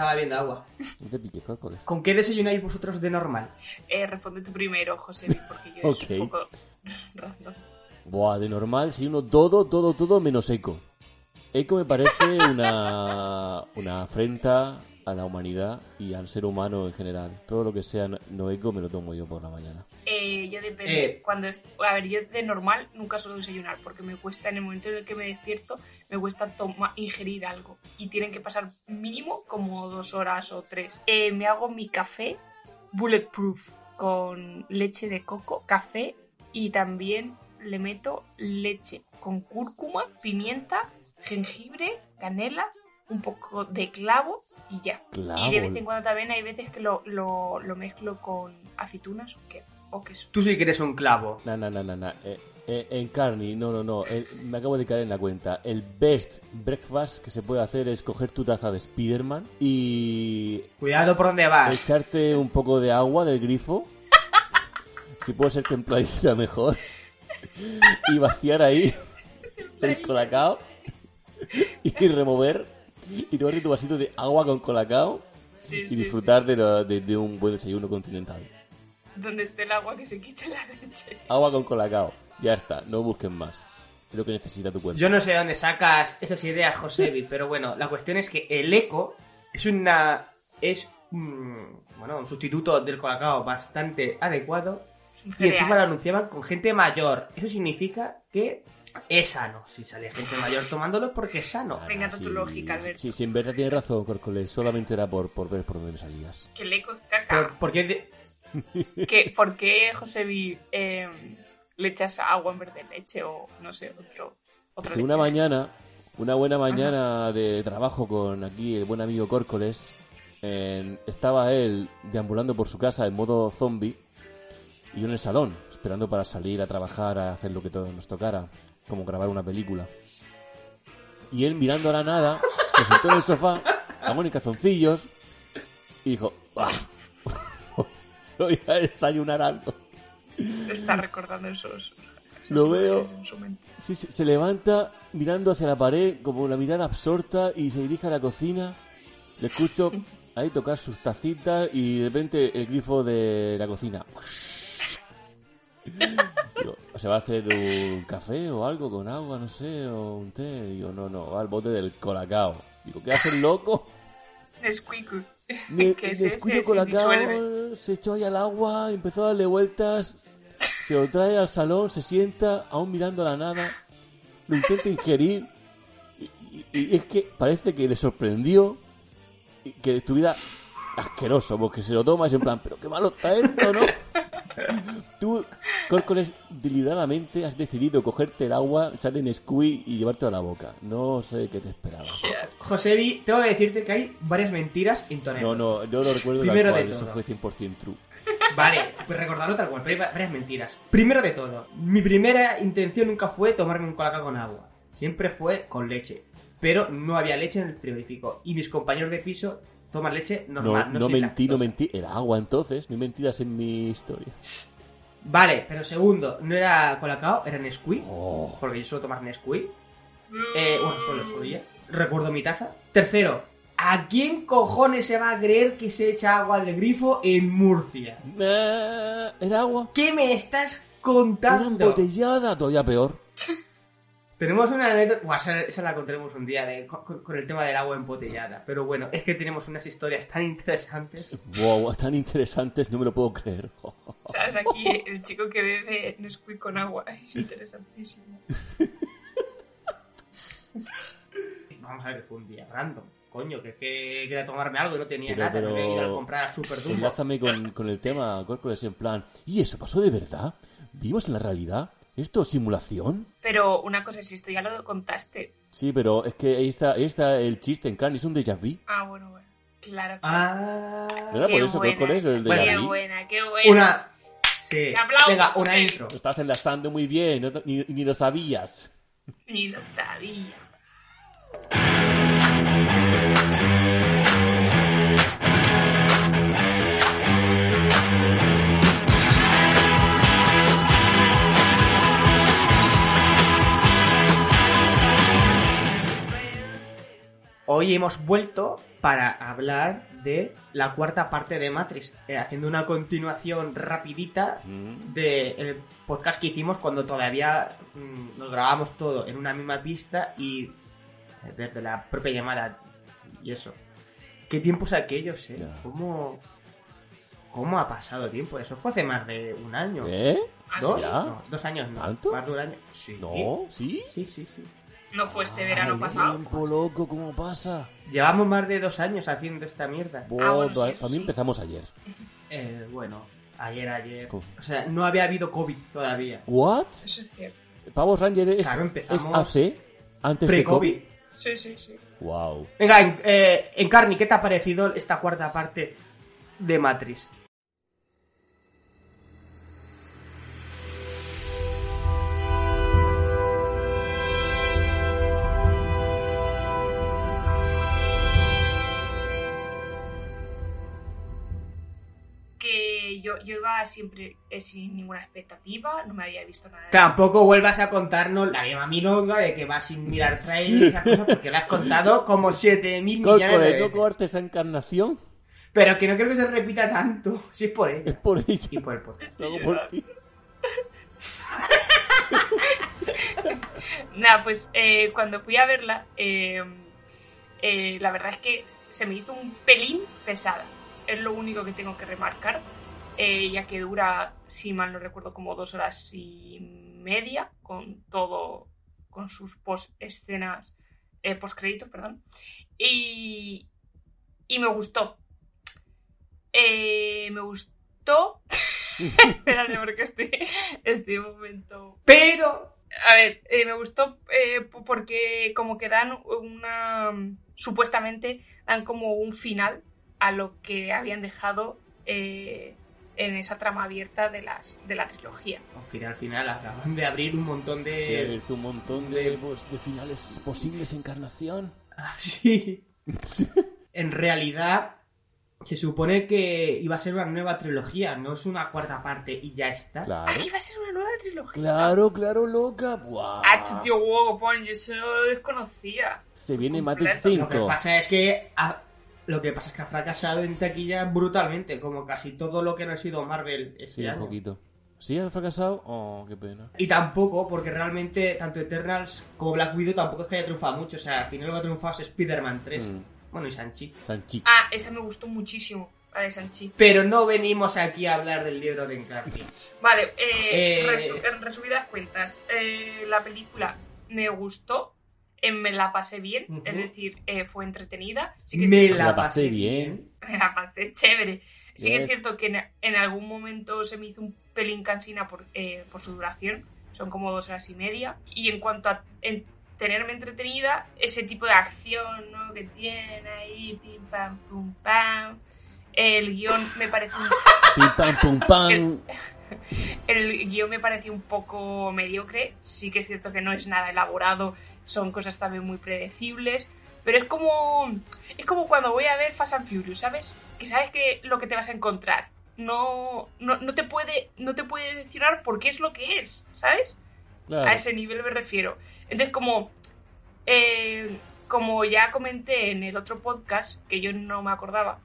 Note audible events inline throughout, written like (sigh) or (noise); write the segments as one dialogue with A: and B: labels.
A: estaba viendo agua.
B: Te piques, córcoles.
A: ¿Con qué desayunáis vosotros de normal?
C: Eh, responde tú primero, José, porque yo es
B: Ok.
C: un poco.
B: Buah, de normal, si uno todo, todo, todo menos eco. Eco me parece una, una afrenta a la humanidad y al ser humano en general. Todo lo que sea no- no eco me lo tomo yo por la mañana.
C: Eh, yo depende.
A: Eh.
C: Cuando a ver, yo de normal nunca suelo desayunar porque me cuesta, en el momento en el que me despierto, me cuesta toma- ingerir algo. Y tienen que pasar mínimo como dos horas o tres. Eh, me hago mi café bulletproof con leche de coco, café y también le meto leche con cúrcuma, pimienta, jengibre, canela, un poco de clavo y ya.
B: Clavo.
C: Y de vez en cuando también hay veces que lo, lo, lo mezclo con aceitunas o, o queso.
A: Tú sí que eres un clavo.
B: Na, na, na, na, na. Eh, eh, en Carney, no, no, no. eh, me acabo de caer en la cuenta. El best breakfast que se puede hacer es coger tu taza de Spiderman y
A: Cuidado por dónde vas.
B: echarte un poco de agua del grifo. (laughs) Si puede ser templadita, mejor. Y vaciar ahí (laughs) el colacao y remover y tomarte tu vasito de agua con colacao
C: Sí,
B: y
C: sí,
B: disfrutar de, lo- de- de un buen desayuno continental.
C: Donde esté el agua que se quite la leche.
B: Agua con colacao. Ya está, no busquen más. Es lo que necesita tu cuerpo.
A: Yo no sé de dónde sacas esas ideas, Josebi, pero bueno, la cuestión es que el eco es una. es un, bueno, un sustituto del colacao bastante adecuado. Y encima lo anunciaban con gente mayor. Eso significa que es sano. Si sale gente mayor tomándolo es porque es sano.
B: Ah,
C: Venga,
B: sí,
C: tu lógica, Alberto.
B: Sí, sí, en verdad tienes razón, Corcoles. Solamente era por, por ver por dónde me salías.
C: Que el eco es
A: Por-
C: caca. ¿Qué- ¿Por qué, Josebi, eh, le echas agua en vez de leche o no sé, otro,
B: Que
C: leche?
B: una mañana, una buena mañana de trabajo con aquí el buen amigo Córcoles, en- estaba él deambulando por su casa en modo zombie y yo en el salón, esperando para salir a trabajar, a hacer lo que todo nos tocara, como grabar una película. Y él mirando a la nada, se sentó en el sofá, jamón y calzoncillos, y dijo, "Bah, (laughs) voy a desayunar algo.
C: Está recordando esos.
B: Lo veo. Sí, sí, se levanta mirando hacia la pared como una mirada absorta y se dirige a la cocina. Le escucho (laughs) ahí tocar sus tacitas y de repente el grifo de la cocina. Digo, ¿Se va a hacer un café o algo con agua, no sé, o un té? Digo, no, no, va al bote del colacao. Digo, ¿qué hace el loco?
C: Nesquik. (laughs)
B: Ne-
C: que es
B: Nesquik
C: se
B: colacao,
C: disuelve.
B: se echó ahí al agua, empezó a darle vueltas, se lo trae al salón, se sienta, aún mirando a la nada, lo intenta ingerir, y, y- y es que parece que le sorprendió que estuviera asqueroso, porque se lo toma y es en plan, pero qué malo está esto, ¿no? (laughs) Tú, Córcoles, deliberadamente has decidido cogerte el agua, echarle Nesquik y llevarte a la boca. No sé qué te esperaba.
A: Josebi, tengo que decirte que hay varias mentiras en.
B: No, no, yo lo recuerdo
A: Primero
B: tal
A: de
B: cual, eso fue 100% true.
A: Vale, pues recordarlo tal cual, pero hay va- varias mentiras. Primero de todo, mi primera intención nunca fue tomarme un colacao con agua. Siempre fue con leche. Pero no había leche en el frigorífico. Y mis compañeros de piso toman leche
B: No,
A: normal.
B: no,
A: sin
B: mentí, no mentí. Era agua entonces, no hay mentiras en mi historia.
A: Vale, pero segundo, no era colacao, era Nesquik.
B: Oh.
A: Porque yo suelo tomar Nesquik. Eh, bueno, solo solía. Recuerdo mi taza. Tercero, ¿a quién cojones se va a creer que se echa agua del grifo en Murcia?
B: Eh, ¿Era agua?
A: ¿Qué me estás
B: Era
A: contando?
B: embotellada, todavía peor. (laughs)
A: Tenemos una anécdota, Buah, esa, esa la contaremos un día de- con, con el tema del agua embotellada. Pero bueno, es que tenemos unas historias tan interesantes.
B: Wow, tan interesantes, no me lo puedo creer. (laughs)
C: ¿Sabes? Aquí el chico que bebe Nesquik con agua es interesantísimo. (laughs)
A: Vamos a ver, fue un día random. Coño, que, que quería tomarme algo y no tenía
B: Pero-
A: nada.
B: pero-
A: Me he ido a comprar al Super.
B: Enlázame con, con el tema, Córcoles, en plan, ¿y eso pasó de verdad? ¿Vimos en la realidad? ¿Esto es simulación?
C: Pero una cosa es esto, ya lo contaste.
B: Sí, pero es que ahí está, ahí está el chiste en Cannes, es un déjà vu.
C: Ah, bueno, bueno. Claro. que-
A: Ah.
B: ¿Verdad?
C: Qué
B: Por eso,
C: buena
B: Córcoles,
C: esa,
B: el
A: Bueno,
B: déjà
C: Qué
B: vu.
C: buena, qué buena.
A: Una. Sí.
C: Aplausos.
A: Venga, una
C: Sí.
A: intro.
B: Lo estás enlazando muy bien, no ni, ni lo sabías.
C: Ni lo sabía.
A: Hoy hemos vuelto para hablar de la cuarta parte de Matrix, eh, haciendo una continuación rapidita
B: Mm.
A: del podcast que hicimos cuando todavía mm, nos grabamos todo en una misma pista y eh, desde la propia llamada y eso. ¿Qué tiempos aquellos, eh? ¿Cómo, ¿Cómo ha pasado tiempo? Eso fue hace más de un año.
B: ¿Eh?
C: ¿Ah,
A: ¿Dos?
B: ¿Ya?
A: No, dos años no.
B: ¿Tanto?
A: Más de un año. Sí.
B: ¿No? ¿Sí?
A: Sí, sí, sí.
C: No fue este verano
B: Ay,
C: pasado.
B: tiempo, loco, ¿cómo pasa?
A: Llevamos más de dos años haciendo esta mierda.
C: Ah, bueno, sí,
B: para mí
C: sí.
B: empezamos ayer.
A: Eh, bueno, ayer, ayer.
B: Co-
A: O sea, no había habido COVID todavía.
B: ¿What?
C: Eso es cierto.
B: Power Ranger es,
A: Claro,
B: es
A: empezamos
B: AC antes de
A: Pre-COVID.
B: COVID.
C: Sí, sí, sí.
B: Wow.
A: Venga, en, eh, Encarni, ¿qué te ha parecido esta cuarta parte de Matrix?
C: Yo, yo iba siempre eh, sin ninguna expectativa, no me había visto nada. de-
A: Tampoco vuelvas a contarnos la misma milonga de que vas sin mirar trailers y esas cosas porque lo has contado como 7.000 millones de
B: Córcoles,
A: veces.
B: no cortes esa encarnación.
A: Pero que no creo que se repita tanto. Si es por
B: Es
A: ella.
B: por ella.
A: Y por el podcast.
B: Hago por ti. (laughs)
C: Nada, pues eh, cuando fui a verla, eh, eh, la verdad es que se me hizo un pelín pesada. Es lo único que tengo que remarcar, eh, ya que dura, si mal no recuerdo, como dos horas y media, con todo, con sus post escenas, eh, post créditos, perdón. Y, y me gustó. Eh, me gustó. (laughs) Espérate, porque estoy, estoy un momento
A: Pero
C: a ver, eh, me gustó eh, porque como que dan una... Supuestamente dan como un final a lo que habían dejado eh, en esa trama abierta de, las, de la trilogía.
A: al final, al final acaban de abrir un montón
B: Sí,
A: de...
B: abierto un montón de, pues, de finales posibles encarnación.
A: Ah, (laughs) sí. En realidad, se supone que iba a ser una nueva trilogía, no es una cuarta parte y ya está.
B: Claro.
C: Aquí va a ser una nueva trilogía.
B: Claro, claro, loca. Buah.
C: Ah, tío, wow, pon, yo eso lo desconocía.
B: Se viene. Matrix
A: Lo que
B: 5.
A: pasa es que ha, lo que pasa es que ha fracasado en taquilla brutalmente, como casi todo lo que no ha sido Marvel este
B: Sí, un
A: año.
B: poquito. ¿Sí ha fracasado? Oh, qué pena.
A: Y tampoco, porque realmente tanto Eternals como Black Widow tampoco es que haya triunfado mucho. O sea, al final lo que ha triunfado es Spider-Man 3.
B: Mm.
A: Bueno, y Sanchi.
B: Sanchi.
C: Ah, esa me gustó muchísimo, la de Sanchi.
A: Pero no venimos aquí a hablar del libro de Encarni. (laughs)
C: Vale, eh,
A: Eh.
C: resu- en resumidas cuentas, eh, la película me gustó, eh, me la pasé bien,
A: Ujú.
C: es decir, eh, fue entretenida. Sí que
A: Me
B: La pasé bien. (laughs)
C: me la pasé chévere. Sí que
B: Yes.
C: es cierto que en, en algún momento se me hizo un pelín cansina por, eh, por su duración, son como dos horas y media. Y en cuanto a en tenerme entretenida, ese tipo de acción ¿no? que tiene ahí, pim pam pum pam, el guion me parece un
B: Pim pam pum pam. (laughs)
C: El guion me pareció un poco mediocre. Sí que es cierto que no es nada elaborado, son cosas también muy predecibles. Pero es como. Es como cuando voy a ver Fast and Furious, ¿sabes? Que sabes que lo que te vas a encontrar. No, no, no te puede. No te puede decir por qué es lo que es, ¿sabes?
B: Claro.
C: A ese nivel me refiero. Entonces, como. eh, como ya comenté en el otro podcast, que yo no me acordaba,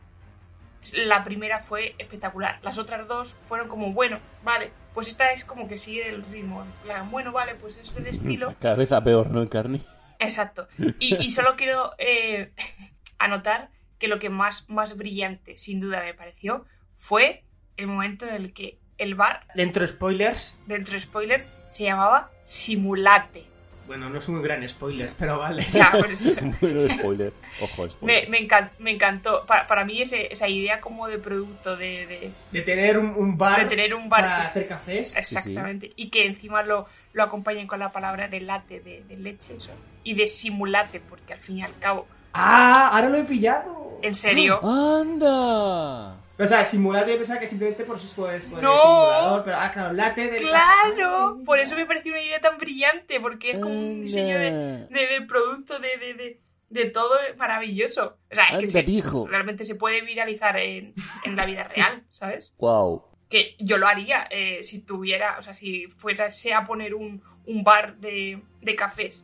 C: la primera fue espectacular. Las otras dos fueron como, bueno, vale, pues esta es como que sigue el ritmo. En plan, bueno, vale, pues es del estilo. (laughs)
B: Cada vez a peor, ¿no, Carni?
C: Exacto. Y, y solo quiero eh, (laughs) anotar que lo que más, más brillante, sin duda, me pareció fue el momento en el que el bar,
A: Dentro spoilers.
C: dentro de spoiler, se llamaba Simulate.
A: Bueno, no es un gran spoiler, pero vale. (laughs)
C: Sea, pues, (laughs)
B: bueno, spoiler. Ojo,
C: me,
B: spoiler.
C: me, encan- me encantó. Para, para mí ese- esa idea como de producto, de, de,
A: De tener un, un bar.
C: de tener un bar
A: para hacer cafés.
C: Exactamente. Y que encima lo, lo acompañen con la palabra de late, de, de leche, eso. Y de simulate, porque al fin y al cabo,
A: ¡Ah! Ahora lo he pillado.
C: en serio,
B: ¡Anda!
A: O sea, simulate yo pensaba que simplemente por si pues, pues,
C: No.
A: simulador, pero ah, claro, late del
C: claro, por eso me pareció una idea tan brillante, porque es como un
B: Anda.
C: diseño de, de- del producto, de, de, de, de todo maravilloso. O sea, es que se- realmente se puede viralizar en, en la vida real, ¿sabes?
B: Wow.
C: que yo lo haría eh, si tuviera, o sea, si fuese a poner un, un bar de, de cafés.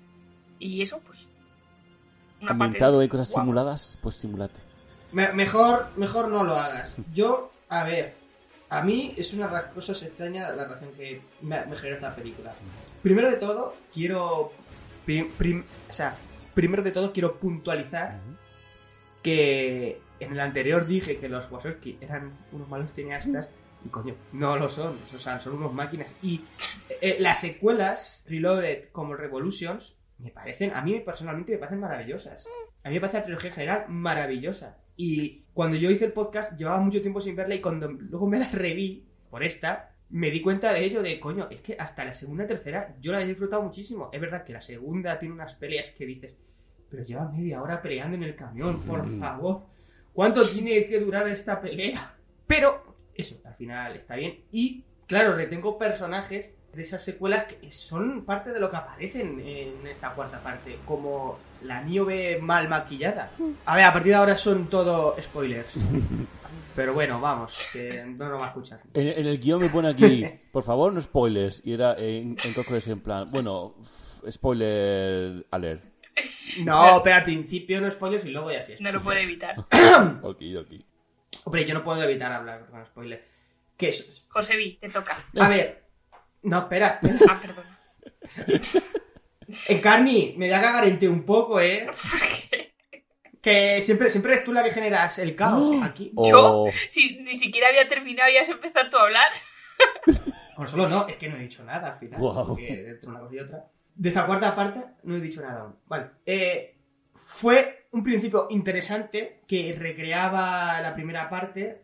C: Y eso, pues. Una parte
B: Ambientado
C: de-
B: cosas simuladas, pues simulate.
A: Me- mejor, mejor no lo hagas. Yo, a ver, a mí es una de las cosas extrañas la razón que me, me generó esta película. Primero de todo, quiero. o sea, primero de todo, quiero puntualizar que en el anterior dije que los Wazowski eran unos malos cineastas. Y coño, no lo son. O sea, son unos máquinas. Y eh, las secuelas, Reloaded como Revolutions, me parecen, a mí personalmente me parecen maravillosas. A mí me parece la trilogía en general maravillosa. Y cuando yo hice el podcast, llevaba mucho tiempo sin verla y cuando luego me la reví por esta, me di cuenta de ello, de coño, es que hasta la segunda y tercera yo la he disfrutado muchísimo. Es verdad que la segunda tiene unas peleas que dices, pero lleva media hora peleando en el camión, por
B: Mm.
A: favor. ¿Cuánto tiene que durar esta pelea? Pero eso, al final está bien. Y claro, retengo personajes de esas secuelas que son parte de lo que aparecen en esta cuarta parte, como la Niobe mal maquillada. A ver, a partir de ahora son todo spoilers. (laughs) Pero bueno, vamos, que no nos va a escuchar.
B: En, en el guion me pone aquí, (laughs) por favor, no spoilers. Y era en, en Cócoles en plan, bueno, spoiler alert.
A: No, pero al principio no spoilers y luego ya sí.
C: No lo puede evitar. (coughs)
B: Ok, ok.
A: Hombre, yo no puedo evitar hablar con spoilers. Que es...
C: José Vi, te toca.
A: A ver. No, espera.
C: Ah, perdona. (laughs)
A: Encarni, me voy a cagar en ti un poco, ¿eh? (laughs)
C: ¿Por qué?
A: Que siempre, siempre eres tú la que generas el caos aquí.
B: O-
C: Si ni siquiera había terminado y has empezado tú a hablar. (laughs)
A: Por solo no, es que no he dicho nada al final.
B: Guau.
A: Porque entre una cosa y otra. De esta cuarta parte no he dicho nada aún. Vale. Eh, fue un principio interesante que recreaba la primera parte,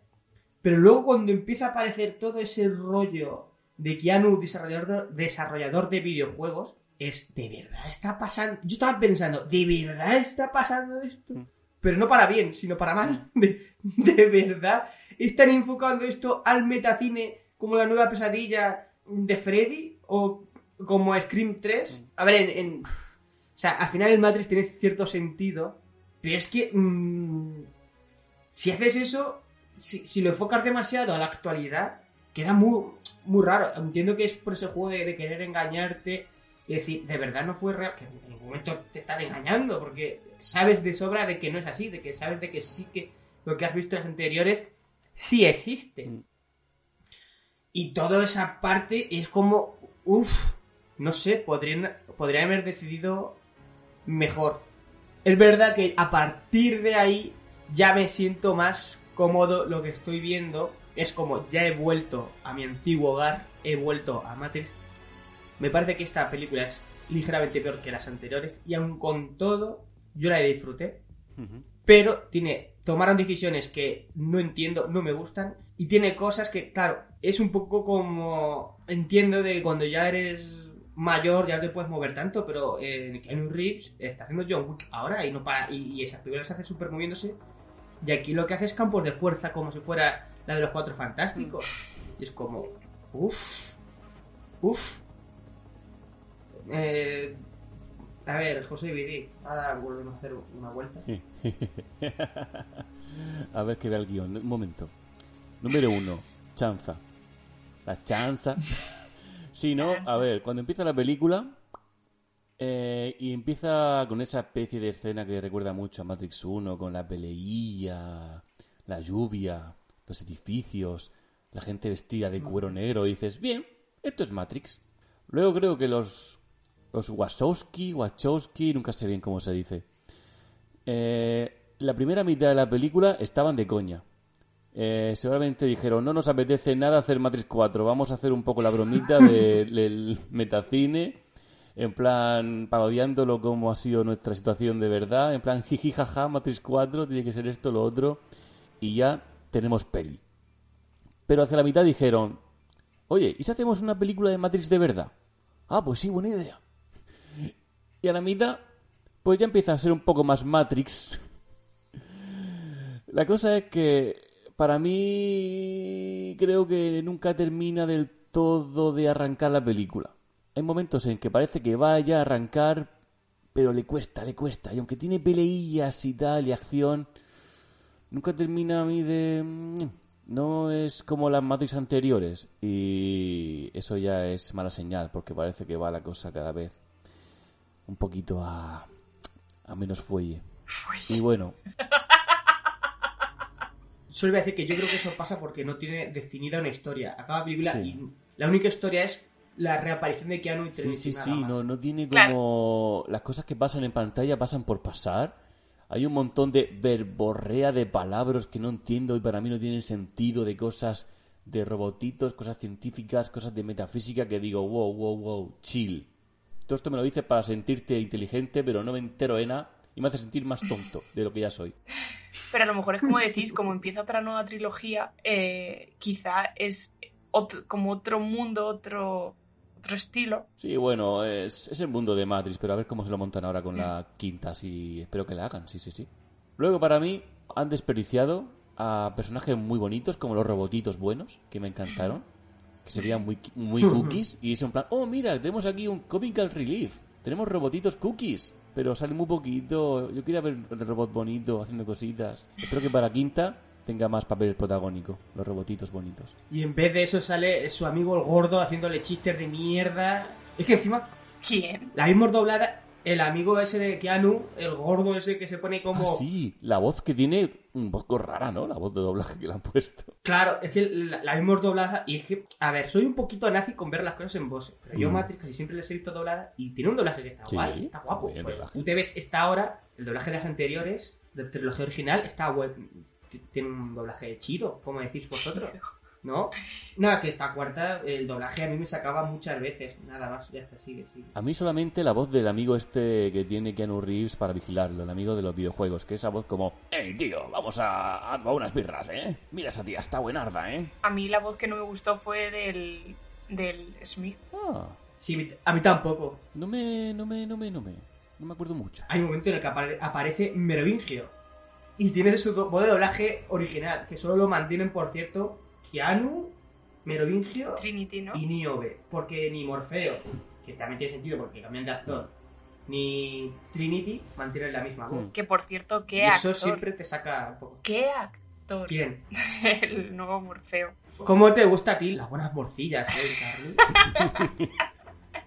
A: pero luego cuando empieza a aparecer todo ese rollo de Keanu, desarrollador de, desarrollador de videojuegos, es de verdad está pasando. Yo estaba pensando, ¿de verdad está pasando esto? Pero no para bien, sino para mal. (laughs) De, de verdad están enfocando esto al metacine como la nueva pesadilla de Freddy o como Scream 3. A ver, en, en- o sea, al final el Matrix tiene cierto sentido, pero es que mm, si haces eso, si, si lo enfocas demasiado a la actualidad, queda muy, muy raro. Entiendo que es por ese juego de, de querer engañarte y decir, de verdad no fue real, que en ningún momento te están engañando, porque sabes de sobra de que no es así, de que sabes de que sí que lo que has visto en las anteriores sí existe.
B: Mm.
A: Y toda esa parte es como, uff, no sé, podrían, podrían haber decidido mejor. Es verdad que a partir de ahí ya me siento más cómodo lo que estoy viendo. Es como ya he vuelto a mi antiguo hogar, he vuelto a Matrix. Me parece que esta película es ligeramente peor que las anteriores y aun con todo yo la disfruté.
B: Ujú.
A: Pero tiene, tomaron decisiones que no entiendo, no me gustan. Y tiene cosas que, claro, es un poco como. Entiendo de cuando ya eres mayor, ya no te puedes mover tanto, pero eh, Keanu Reeves está haciendo John Wick ahora y no para. Y, y esas películas se hace súper moviéndose. Y aquí lo que hace es campos de fuerza, como si fuera la de los cuatro fantásticos. Y es como. Uff. Uff. Eh, a ver, José Vidi, ahora volvemos a hacer una vuelta. (laughs)
B: A ver que vea el guion. Un momento. Número uno. Chanza. La chanza. Si no, a ver, cuando empieza la película eh, y empieza con esa especie de escena que recuerda mucho a Matrix 1, con la peleilla, la lluvia, los edificios, la gente vestida de cuero negro, y dices, bien, esto es Matrix. Luego creo que los, los Wachowski, Wachowski, nunca sé bien cómo se dice. Eh, la primera mitad de la película estaban de coña. Eh, seguramente dijeron, no nos apetece nada hacer Matrix 4, vamos a hacer un poco la bromita de- (laughs) del metacine, en plan parodiándolo como ha sido nuestra situación de verdad, en plan jiji jaja, Matrix 4, tiene que ser esto, lo otro, y ya tenemos peli. Pero hacia la mitad dijeron, oye, ¿y si hacemos una película de Matrix de verdad? Ah, pues sí, buena idea. Y a la mitad, pues ya empieza a ser un poco más Matrix. La cosa es que para mí creo que nunca termina del todo de arrancar la película. Hay momentos en que parece que vaya a arrancar, pero le cuesta, le cuesta. Y aunque tiene peleillas y tal y acción, nunca termina a mí de... mm, No es como las Matrix anteriores. Y eso ya es mala señal, porque parece que va la cosa cada vez un poquito a, a menos fuelle. Y bueno, (laughs)
A: Solo iba a decir que yo creo que eso pasa porque no tiene definida una historia. Acaba la película
B: Sí.
A: y la única historia es la reaparición de Keanu y
B: Sí, sí, sí,
A: más.
B: no, no tiene
C: Claro.
B: como... Las cosas que pasan en pantalla pasan por pasar. Hay un montón de verborrea de palabras que no entiendo y para mí no tienen sentido, de cosas de robotitos, cosas científicas, cosas de metafísica que digo, wow, wow, wow, chill. Todo esto me lo dices para sentirte inteligente, pero no me entero de nada y me hace sentir más tonto de lo que ya soy.
C: Pero a lo mejor es como decís, como empieza otra nueva trilogía, eh, quizá es otro- como otro mundo, otro, otro estilo.
B: Sí, bueno, es, es el mundo de Matrix, pero a ver cómo se lo montan ahora con la quinta, sí, espero que la hagan, sí, sí, sí. Luego, para mí, han desperdiciado a personajes muy bonitos, como los robotitos buenos, que me encantaron, que serían muy, muy cookies, y es en plan, oh, mira, tenemos aquí un comical relief, tenemos robotitos cookies, pero sale muy poquito, yo quería ver el robot bonito haciendo cositas. Espero que para quinta tenga más papel protagónico, los robotitos bonitos.
A: Y en vez de eso sale su amigo el gordo haciéndole chistes de mierda. Es que encima
C: ¿Quién?
A: la vimos doblada. El amigo ese de Keanu, el gordo ese que se pone como...
B: Ah, sí, la voz que tiene, un poco rara, ¿no? La voz de doblaje que le han puesto.
A: Claro, es que la, la vimos doblada y es que, a ver, soy un poquito nazi con ver las cosas en voz. Pero yo
B: Mm.
A: Matrix casi siempre les he visto doblada y tiene un doblaje que está
B: Sí,
A: guay, está guapo.
B: bien
A: Pues, tú te ves esta hora, el doblaje de las anteriores, de la trilogía original, está guay. Tiene un doblaje chido, como decís vosotros. (laughs) ¿No? Nada, que esta cuarta, el doblaje a mí me sacaba muchas veces. Nada más, ya está, sigue, sigue.
B: A mí solamente la voz del amigo este que tiene Keanu Reeves para vigilarlo, el amigo de los videojuegos, que esa voz como, ¡Ey, tío, vamos a, a unas birras, eh! Mira esa tía, está buenarda, eh!
C: A mí la voz que no me gustó fue del, del Smith.
B: Ah,
A: Sí, a mí tampoco.
B: no me, no me, no me, no me, no me acuerdo mucho.
A: Hay un momento en el que apare- aparece Merovingio. Y tiene su voz de doblaje original, que solo lo mantienen, por cierto, Keanu, Merovingio
C: Trinity, ¿no?
A: y Niobe. Porque ni Morfeo, que también tiene sentido porque cambian de actor, ni Trinity mantienen la misma voz.
B: Hmm.
C: Que por cierto,
A: Y
C: qué
A: eso
C: actor.
A: siempre te saca un poco.
C: ¿Qué actor?
A: ¿Quién? (laughs)
C: El nuevo Morfeo.
A: ¿Cómo te gusta a ti? Las buenas morcillas, ¿eh, (laughs) Carly?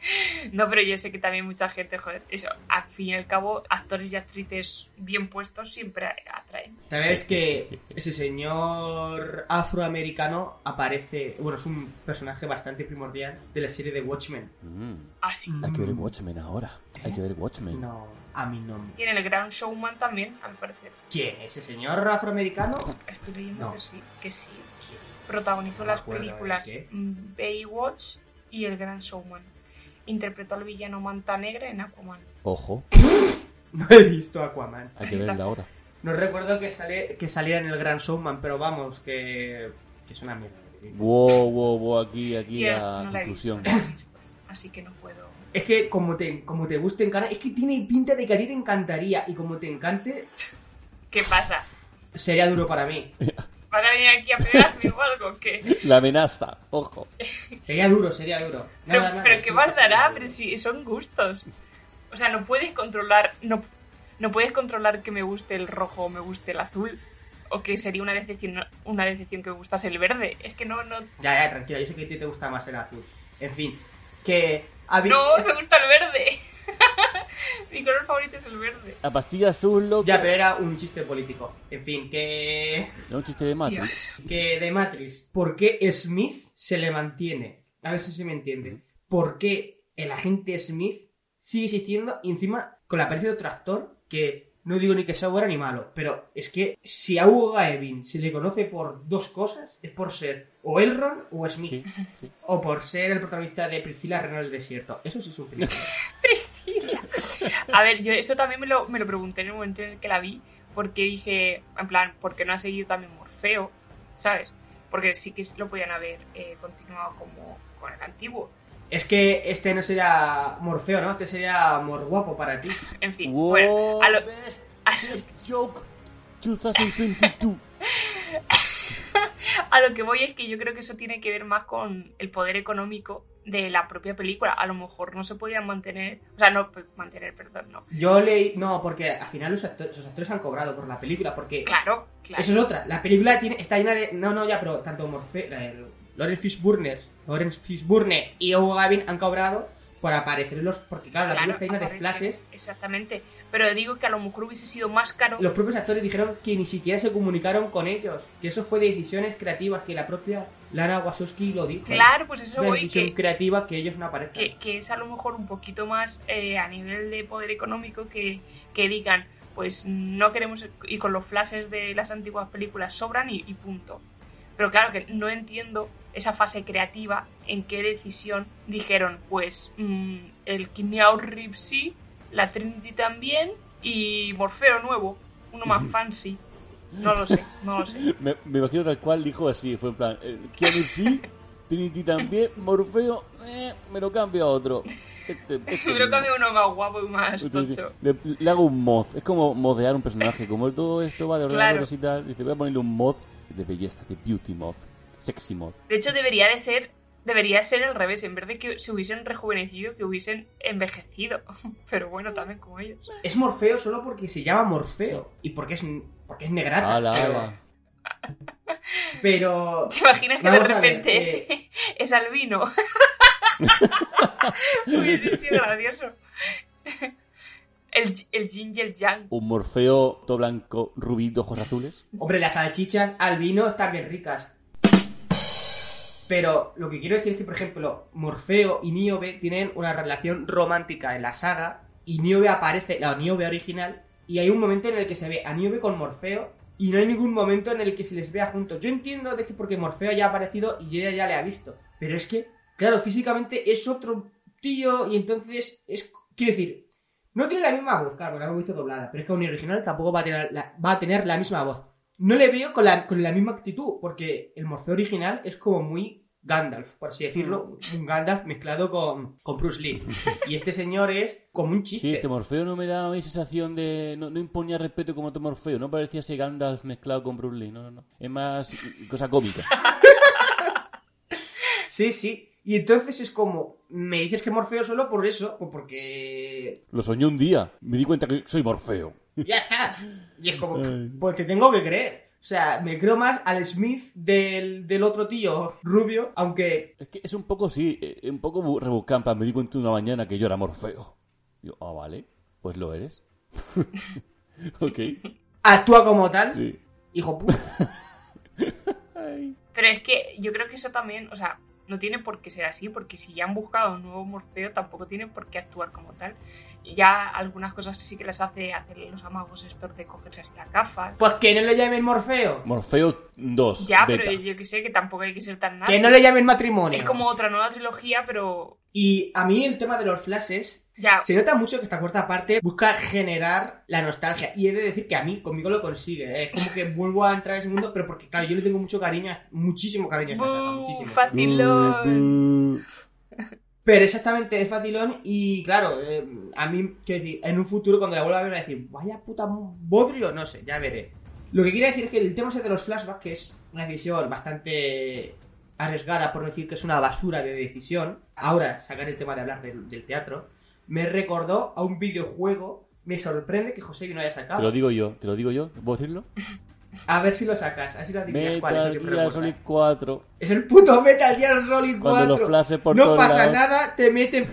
A: (laughs)
C: No, pero yo sé que también mucha gente, joder, eso, al fin y al cabo, actores y actrices bien puestos siempre atraen.
A: ¿Sabes que ese señor afroamericano aparece, bueno, es un personaje bastante primordial de la serie de Watchmen?
B: Mm,
C: Ah, sí.
B: hay que ver Watchmen ahora, hay que ver Watchmen.
A: No, a mí no. me-
C: Y en el Gran Showman también, al parecer.
A: ¿Quién? ¿Ese señor afroamericano?
C: Estoy leyendo
A: No.
C: que sí, que sí. Protagonizó
A: No me
C: las
A: ¿eh?
C: películas mm, Baywatch y El Gran Showman. Interpretó al villano Manta Negra en Aquaman.
B: Ojo, (laughs)
A: No he visto Aquaman.
B: hay que verla ahora.
A: No recuerdo que, sale, que saliera en el Gran Showman, pero vamos, que, que es una mierda.
B: Wow, wow, wow, aquí, aquí
C: Y, eh,
B: la
C: no la he visto,
B: inclusión.
C: no la he visto, así que no puedo.
A: Es que como te, como te guste en cara, es que tiene pinta de que a ti te encantaría y como te encante,
C: ¿Qué pasa?
A: sería duro para mí. (laughs)
C: ¿Vas a venir aquí a pegarme o algo? ¿Qué?
B: La amenaza, ojo.
A: Sería duro, sería duro.
C: Pero,
A: Nada, nada,
C: pero ¿qué más dará? Pero si son gustos. O sea, no puedes controlar. No, no puedes controlar que me guste el rojo o me guste el azul. O que sería una decepción, una decepción que me gustase el verde. Es que no, no.
A: Ya, ya, tranquila, yo sé que a ti te gusta más el azul. En fin, que... habi-
C: No, me gusta el verde. (laughs) Mi color favorito es el verde.
B: La pastilla azul, loco.
A: Ya, pero era un chiste político. En fin, que...
B: Era un chiste de Matrix.
C: Dios.
A: Que de Matrix, ¿por qué Smith se le mantiene? A ver si se me entiende. ¿Por qué el agente Smith sigue existiendo y encima con la apariencia de otro actor que no digo ni que sea bueno ni malo, pero es que si a Hugo Gavin se le conoce por dos cosas, es por ser o Elrond o Smith.
B: Sí, sí.
A: O por ser el protagonista de Priscila Reina del Desierto. Eso sí es un película. (laughs)
C: A ver, yo eso también me lo, me lo pregunté en el momento en el que la vi, porque dije, en plan, ¿por qué no ha seguido también Morfeo? ¿Sabes? Porque sí que lo podían haber eh, continuado como con el antiguo.
A: es que este no sería Morfeo, ¿no? Este sería Mor Guapo para ti.
C: En fin,
B: Wow,
C: bueno, a lo,
B: best, best joke 2022. (laughs) (laughs)
C: a lo que voy es que yo creo que eso tiene que ver más con el poder económico de la propia película. A lo mejor no se podían mantener, o sea, no mantener, perdón, no.
A: Yo leí. No, porque al final los actores, esos actores han cobrado por la película. Porque
C: Claro, claro.
A: eso es otra. La película tiene, está llena de. No, no, ya, pero tanto Morfeo. el- Lawrence Fishburne, Lawrence Fishburne y Hugo Gavin han cobrado por aparecer en los. Porque claro, la
C: Claro,
A: película está llena de flashes.
C: Exactamente. Pero digo que a lo mejor hubiese sido más caro.
A: Los propios actores dijeron que ni siquiera se comunicaron con ellos. Que eso fue de decisiones creativas. Que la propia Lana Wachowski lo dijo.
C: Claro, pues eso
A: Una
C: voy,
A: decisión
C: que,
A: creativa que ellos no aparezcan.
C: que, que es a lo mejor un poquito más eh, a nivel de poder económico que, que digan, pues no queremos, y con los flashes de las antiguas películas sobran y, y punto. Pero claro que no entiendo esa fase creativa en qué decisión dijeron, pues mm, el Keanu Reeves sí, la Trinity también y Morfeo nuevo, uno más fancy. No lo sé, no lo sé. (laughs)
B: Me, me imagino tal cual dijo así, fue en plan, eh, Keanu sí, Trinity también, Morfeo, eh, me lo cambio a otro. Este, (laughs) este
C: Pero
B: mismo.
C: cambio uno más guapo y más
B: Entonces,
C: tocho.
B: le, le hago un mod, es como modear un personaje, como todo esto va de ordenadores
C: Claro.
B: y tal, dice, voy a ponerle un mod de belleza, de beauty mod, sexy mod.
C: De hecho, debería de ser, debería ser al revés, en vez de que se hubiesen rejuvenecido, que hubiesen envejecido. (laughs) Pero bueno, también como ellos.
A: Es Morfeo solo porque se llama Morfeo. Y porque es, porque es negrata.
B: Ala,
A: pero,
B: ala. (laughs)
A: pero
C: ¿Te imaginas que de
A: ver,
C: repente (laughs) es albino? Hubiese sido gracioso. El, el yin y el yang.
B: Un Morfeo todo blanco, rubí, de ojos azules.
A: Hombre, las salchichas albino están bien ricas. Pero lo que quiero decir es que, por ejemplo, Morfeo y Niobe tienen una relación romántica en la saga. Y Niobe aparece, la Niobe original. Y hay un momento en el que se ve a Niobe con Morfeo. Y no hay ningún momento en el que se les vea juntos. Yo entiendo de que porque Morfeo ya ha aparecido y ella ya le ha visto. Pero es que, claro, físicamente es otro tío. Y entonces es. Quiero decir, no tiene la misma voz, claro, porque la hemos visto doblada, pero es que un original tampoco va a tener la, va a tener la misma voz. No le veo con la, con la misma actitud, porque el Morfeo original es como muy Gandalf, por así decirlo, un Gandalf mezclado con, con Bruce Lee. Y este señor es como un
B: Sí,
A: chiste.
B: este Morfeo no me daba a mí sensación de... No, no imponía respeto como otro Morfeo, no parecía ese Gandalf mezclado con Bruce Lee, no, no, no. Es más cosa cómica. (laughs)
A: Sí, sí. Y entonces es como, me dices que Morfeo solo por eso, o porque
B: Lo soñé un día, me di cuenta que soy Morfeo. (laughs)
A: ya está. Y es como, pues que tengo que creer. O sea, me creo más al Smith del, del otro tío rubio, aunque
B: Es que es un poco, sí, eh, un poco bu- rebuscampa. Me di cuenta una mañana que yo era Morfeo. Digo, ah, vale, pues lo eres. (laughs) ok,
A: actúa como tal,
B: sí.
A: hijo puta. (laughs)
C: Pero es que yo creo que eso también, o sea, no tiene por qué ser así, porque si ya han buscado un nuevo Morfeo, tampoco tienen por qué actuar como tal. Ya algunas cosas sí que les hace hacer los amagos estos de cogerse así las gafas.
A: Pues que no le llamen Morfeo.
B: Morfeo 2,
C: ya,
B: beta.
C: pero yo que sé que tampoco hay que ser tan nada.
A: Que no le llamen matrimonio.
C: Es como otra nueva trilogía, pero
A: Y a mí el tema de los flashes,
C: ya,
A: se nota mucho que esta cuarta parte busca generar la nostalgia. Y he de decir que a mí, conmigo lo consigue. ¿eh? Es como que (laughs) vuelvo a entrar en ese mundo, pero porque, claro, yo le tengo mucho cariño, muchísimo cariño.
C: ¡Facilón! (laughs)
A: Pero exactamente, es facilón y claro, eh, a mí, quiero decir, en un futuro cuando la vuelva a ver, voy a decir, vaya puta bodrio, no sé, ya veré. Lo que quiero decir es que el tema ese de los flashbacks, que es una decisión bastante arriesgada, por no decir que es una basura de decisión, ahora sacar el tema de hablar del, del teatro, me recordó a un videojuego, me sorprende que José no haya
B: Te lo
A: sacado.
B: digo yo, te lo digo yo, ¿puedo decirlo?
A: A ver si lo sacas, así lo adivinas cuál es.
B: Metal
A: el que me
B: Gear. Solid 4.
A: Es el puto Metal Gear Solid 4.
B: Cuando los por
A: no pasa
B: lados.
A: nada, te meten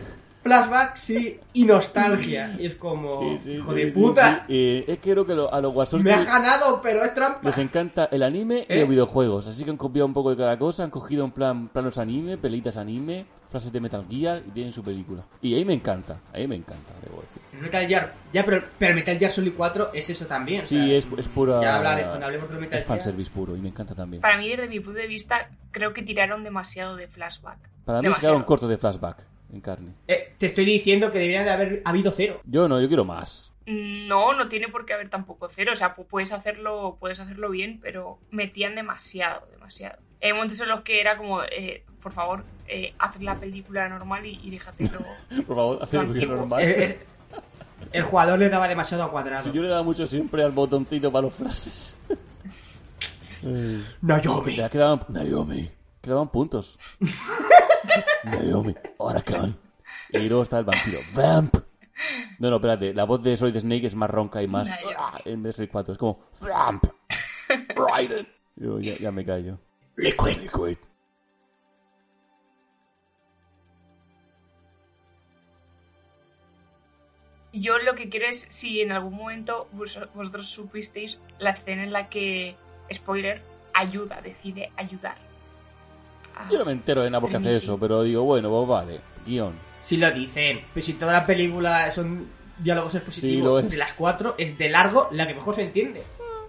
A: flashback, sí, y nostalgia. Y es como,
B: Sí, sí,
A: hijo
B: sí,
A: de
B: sí,
A: puta,
B: sí. Eh, es que creo que lo- a los Wazowski
A: me has ganado, pero es trampa.
B: les encanta el anime y
A: ¿Eh?
B: los videojuegos. Así que han copiado un poco de cada cosa, han cogido en plan planos anime, pelitas anime, frases de Metal Gear y tienen su película. Y ahí me encanta, ahí me encanta, debo decir.
A: Metal Gear, ya, pero, pero Metal Gear Solid 4 es eso también. o
B: Sí,
A: sea,
B: es, es pura...
A: Ya hablaré, cuando hablemos de Metal
B: Es
A: Gear.
B: fanservice puro y me encanta también.
C: Para mí, desde mi punto de vista, creo que tiraron demasiado de flashback.
B: Para mí se quedaron cortos de flashback en carne.
A: Eh, te estoy diciendo que deberían de haber habido cero.
B: Yo no, yo quiero más.
C: No, no tiene por qué haber tampoco cero. O sea, pu- puedes hacerlo, puedes hacerlo bien, pero metían demasiado, demasiado. Hay momentos en los que era como, eh, por favor, eh, haz la película normal y, y déjate lo... (laughs)
B: Por favor, hacer lo
C: Antiguo.
B: normal.
A: Eh, eh, el jugador le daba demasiado a cuadrado.
B: Si yo le daba mucho siempre al botoncito para los flashes. Eh, (laughs)
A: Naomi.
B: ya quedaban... Naomi. Quedaban puntos. (laughs) Naomi. Oracle. Y luego está el vampiro. Vamp. No, no, espérate. La voz de Solid Snake es más ronca y más... Ah, En vez de Solid 4. Es como... Vamp. Raiden. Yo ya, ya me callo.
A: Liquid.
B: Liquid.
C: Yo lo que quiero es, si en algún momento vos- vosotros supisteis la escena en la que, spoiler, ayuda, decide ayudar.
B: Yo no me entero de nada porque hace eso, pero digo, bueno, pues vale. Guión.
A: Si lo dicen, pero si toda la película son diálogos expositivos
B: Sí, lo es.
A: de las cuatro, es de largo la que mejor se entiende.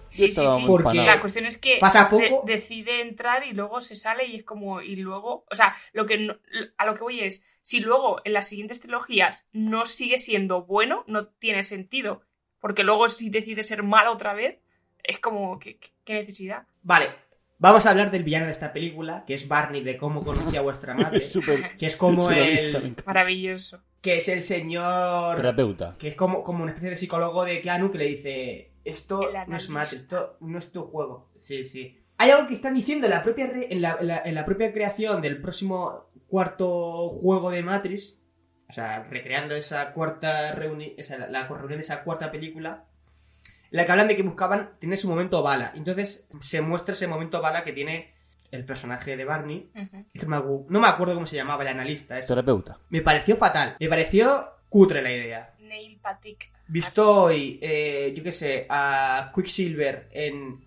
C: Sí, sí, sí.
A: Porque-.
C: La cuestión es que
A: Pasa poco.
C: de- decide entrar y luego se sale y es como y luego, o sea, lo que no- a lo que voy es si luego en las siguientes trilogías no sigue siendo bueno, no tiene sentido, porque luego si decide ser malo otra vez es como qué- qué necesidad.
A: Vale, vamos a hablar del villano de esta película, que es Barney, de cómo conocí a vuestra madre.
B: Es (laughs) súper...
A: que es como el-.
C: Maravilloso.
A: que es el señor...
B: Terapeuta.
A: que es como, como una especie de psicólogo de Keanu que le dice esto no es. Matrix, esto no es tu juego. Sí, sí. Hay algo que están diciendo en la propia re- en, la, en la- en la propia creación del próximo cuarto juego de Matrix, o sea, recreando esa cuarta reunión, la, la reunión de esa cuarta película, la que hablan de que buscaban tener su momento bala. Entonces se muestra ese momento bala que tiene el personaje de Barney.
C: Ujú.
A: que me acu- No me acuerdo cómo se llamaba el analista. eso.
B: Terapeuta.
A: Me pareció fatal. Me pareció cutre la idea
C: Neil Patrick.
A: visto hoy, eh, yo qué sé, a Quicksilver en,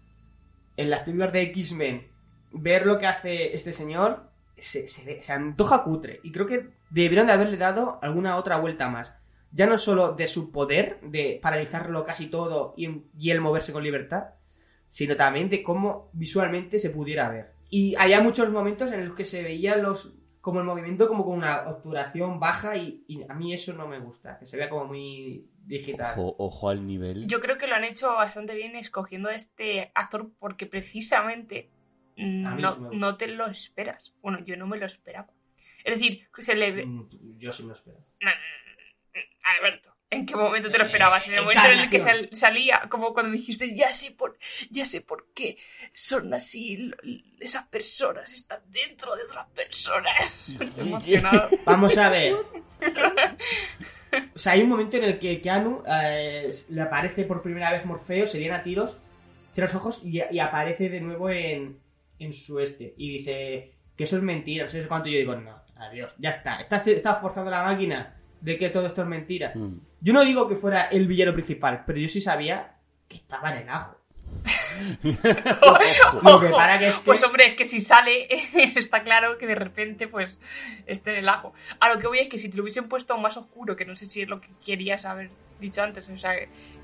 A: en las películas de X-Men, ver lo que hace este señor, se, se, se antoja cutre. Y creo que debieron de haberle dado alguna otra vuelta más. Ya no solo de su poder, de paralizarlo casi todo y, y él moverse con libertad, sino también de cómo visualmente se pudiera ver. Y había muchos momentos en los que se veía los como el movimiento como con una obturación baja y, y a mí eso no me gusta, que se vea como muy digital.
B: Ojo, ojo al nivel.
C: Yo creo que lo han hecho bastante bien escogiendo a este actor porque precisamente no, no te lo esperas. Bueno, yo no me lo esperaba. Es decir, que se le ve...
A: Mm, Yo sí me lo espero.
C: Alberto, ¿en qué momento te lo esperabas? En el momento en el que sal- salía, como cuando me dijiste, ya sé por, ya sé por qué son así, lo- esas personas están dentro de otras personas. (laughs) Emocionado.
A: Vamos a ver. (laughs) O sea, hay un momento en el que Keanu eh, le aparece por primera vez Morfeo, se lian a tiros, cierra los ojos y, y aparece de nuevo en, en su este. Y dice que eso es mentira, no sé cuánto. Yo digo, no, adiós, ya está. Está, está forzando la máquina de que todo esto es mentira.
B: Mm.
A: Yo no digo que fuera el villano principal, pero yo sí sabía que estaba en el ajo. (laughs) Lo que para que es que...
C: Pues hombre, es que si sale, (laughs) está claro que de repente pues esté en el ajo. A lo que voy es que si te lo hubiesen puesto más oscuro, que no sé si es lo que querías haber dicho antes, o sea,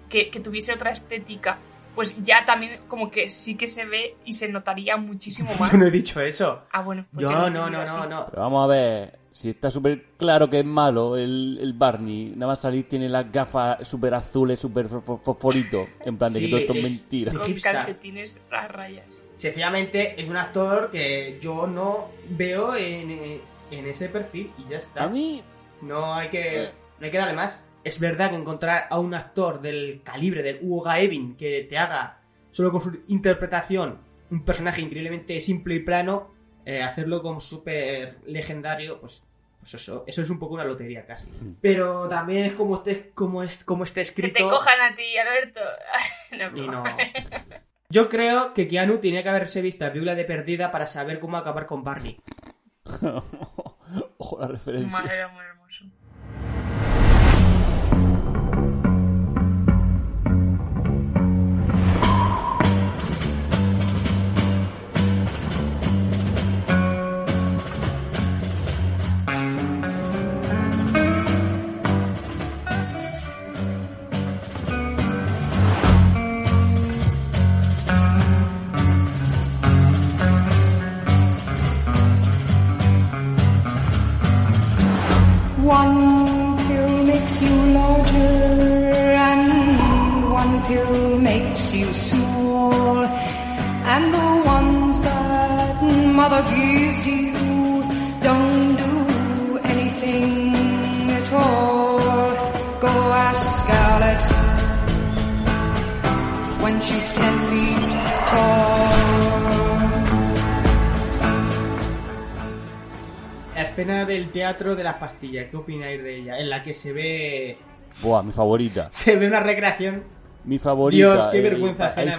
C: que, que tuviese otra estética, pues ya también como que sí que se ve y se notaría muchísimo más. (laughs)
A: Yo no he dicho eso.
C: Ah, bueno, pues
A: Yo no, no, no,
C: así.
A: no.
B: Pero vamos a ver, si está súper claro que es malo el, el Barney, nada más salir tiene las gafas súper azules, súper fo- fo- fosforito, en plan de que todo esto es
A: sí.
B: mentira.
C: Con calcetines a rayas.
A: Sencillamente es un actor que yo no veo en, en ese perfil y ya está.
B: A mí,
A: No hay que, no hay que darle más. Es verdad que encontrar a un actor del calibre del Hugo Gaevin que te haga, solo con su interpretación, un personaje increíblemente simple y plano, eh, hacerlo como súper legendario, pues, pues eso, eso es un poco una lotería casi. Pero también es como esté, como es, como esté
C: Que
A: escrito.
C: te cojan a ti, Alberto. (laughs) No,
A: Y no. Yo creo que Keanu tenía que haberse visto la película de Perdida para saber cómo acabar con Barney. (laughs)
B: ojo la referencia.
C: Madre, muy hermoso.
D: Pill makes you small, and the ones that mother gives you don't do anything at all. Go ask Alice when she's ten feet tall.
A: La escena del teatro de las pastillas, ¿qué opináis de ella? En la que se ve.
B: Buah, mi favorita. (laughs)
A: Se ve una recreación.
B: Mi favorita.
A: Dios, qué
B: eh,
A: vergüenza
B: ahí
A: ajena
B: la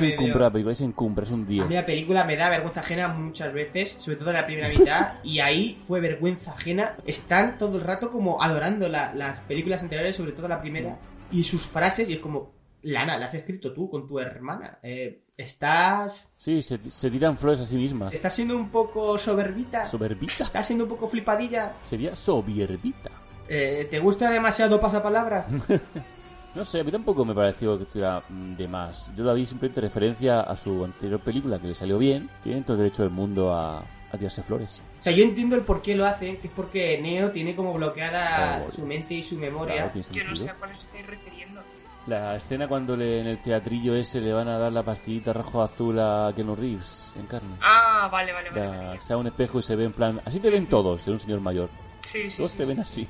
B: película, ahí se encumbra, es un
A: A
B: 10.
A: mí la película me da vergüenza ajena muchas veces, sobre todo en la primera mitad, (laughs) y ahí fue vergüenza ajena. Están todo el rato como adorando la- las películas anteriores, sobre todo la primera, y sus frases, y es como, Lana, las has escrito tú con tu hermana. Eh, estás.
B: Sí, se, se tiran flores a sí mismas.
A: Estás siendo un poco soberbita.
B: Soberbita.
A: Estás siendo un poco flipadilla.
B: Sería soberbita.
A: Eh, ¿Te gusta demasiado pasapalabra? (laughs)
B: No sé, a mí tampoco me pareció que estuviera mm, de más. Yo la vi simplemente referencia a su anterior película que le salió bien. Tiene todo el derecho del mundo a, a tirarse flores.
A: O sea, yo entiendo el por qué lo hacen, que es porque Neo tiene como bloqueada su mente y su memoria.
B: Claro,
C: Yo no sé a cuál os refiriendo.
B: La escena cuando le, en el teatrillo ese le van a dar la pastillita rojo-azul a Keanu Reeves en carne.
C: Ah, vale, vale, vale.
B: Ya,
C: vale.
B: se da un espejo y se ve en plan... Así te ven todos, de un señor mayor.
C: Sí, sí,
B: Todos
C: sí,
B: te
C: sí.
B: ven así.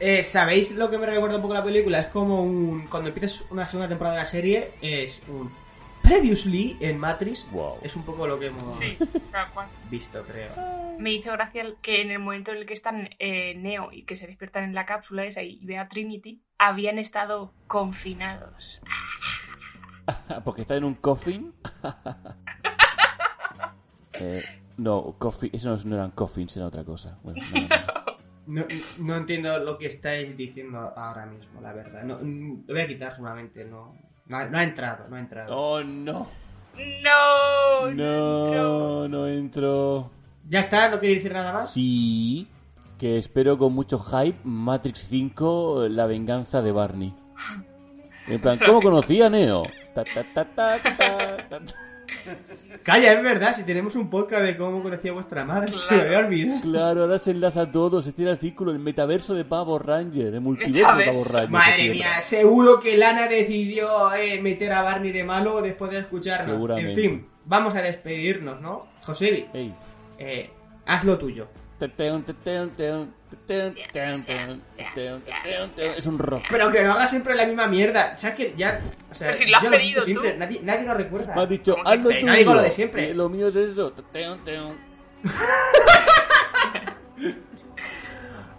A: Eh, ¿Sabéis lo que me recuerda un poco la película? Es como un. Cuando empiezas una segunda temporada de la serie, es un. Previously en Matrix.
B: Wow.
A: Es un poco lo que hemos
C: Sí,
A: visto, creo.
C: Me hizo gracia el- que en el momento en el que están eh, Neo y que se despiertan en la cápsula esa y ve a Trinity, habían estado confinados. (laughs)
B: Porque está en un coffin. (laughs) Eh, no, coffin, eso no, no eran coffins, era otra cosa. Bueno, (laughs) no, no.
A: No, no entiendo lo que estáis diciendo ahora mismo, la verdad. No, mm, lo voy a quitar seguramente, no. No ha, no ha entrado, no ha entrado.
B: Oh, no.
C: ¡No!
B: No, no entro.
A: ¿Ya está? ¿No queréis decir nada más?
B: Sí, que espero con mucho hype Matrix 5, la venganza de Barney. En plan, ¿cómo conocía a Neo? Ta, ta, ta, ta, ta, ta.
A: Calla, es verdad, si tenemos un podcast de cómo conocía vuestra madre, se me había olvidado.
B: Claro, ahora se enlaza todo, se tira el círculo, el metaverso de Pavo Ranger, el multiverso de Pavo. Ranger.
A: Madre mía, seguro que Lana decidió eh, meter a Barney de malo después de escucharnos.
B: Seguramente.
A: En fin, vamos a despedirnos, ¿no? Josebi, eh, haz lo tuyo.
B: Es un rock.
A: Pero que no hagas siempre la misma mierda. ¿Sabes que ya. O sea,
C: si lo has pedido tú.
A: Nadie, nadie lo recuerda.
B: Me has dicho,
C: ¿Cómo que
B: haz lo
C: te-
B: tuyo.
A: no digo lo de siempre.
B: Lo mío es eso.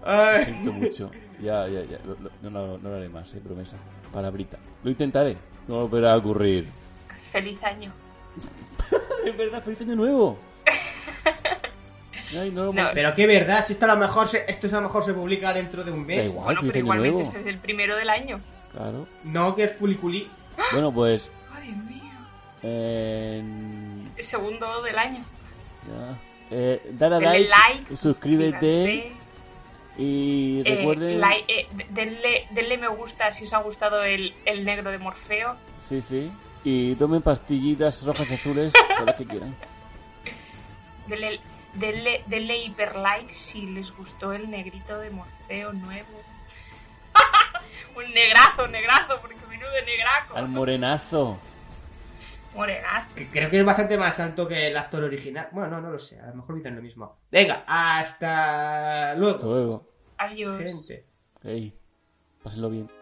B: Lo siento mucho. Ya, ya, ya. No, no, no lo haré más, eh, promesa. Palabrita. Lo intentaré. No volverá a ocurrir.
C: Feliz año. (laughs)
B: Es verdad, feliz año nuevo. Ay, no,
C: No,
A: Pero qué verdad, si esto a lo mejor se, esto a lo mejor se publica dentro de un
B: Da
A: mes.
B: igual,
C: Bueno, pero
B: año
C: igualmente
B: nuevo.
C: ese es el primero del año.
B: Claro.
A: No, que es fuliculi.
B: Bueno, pues.
C: Ay, Dios mío.
B: en-
C: El segundo del año.
B: ya. Eh, dale like,
C: like,
B: suscríbete y
C: Eh,
B: recuerden.
C: like, eh, denle, denle me gusta si os ha gustado el, el negro de Morfeo.
B: Sí, sí. Y tomen pastillitas rojas y azules, (laughs) todas las que quieran.
C: Denle, denle, denle hiper like si les gustó el negrito de Morfeo nuevo. (laughs) Un negrazo, negrazo, porque menudo negraco.
B: Al morenazo.
C: Morenazo.
A: Que creo que es bastante más alto que el actor original. Bueno, no, no lo sé. A lo mejor dicen lo mismo. Venga, hasta
B: Hasta
A: luego.
B: luego.
C: Adiós.
A: Gente.
B: Ey, pásenlo bien.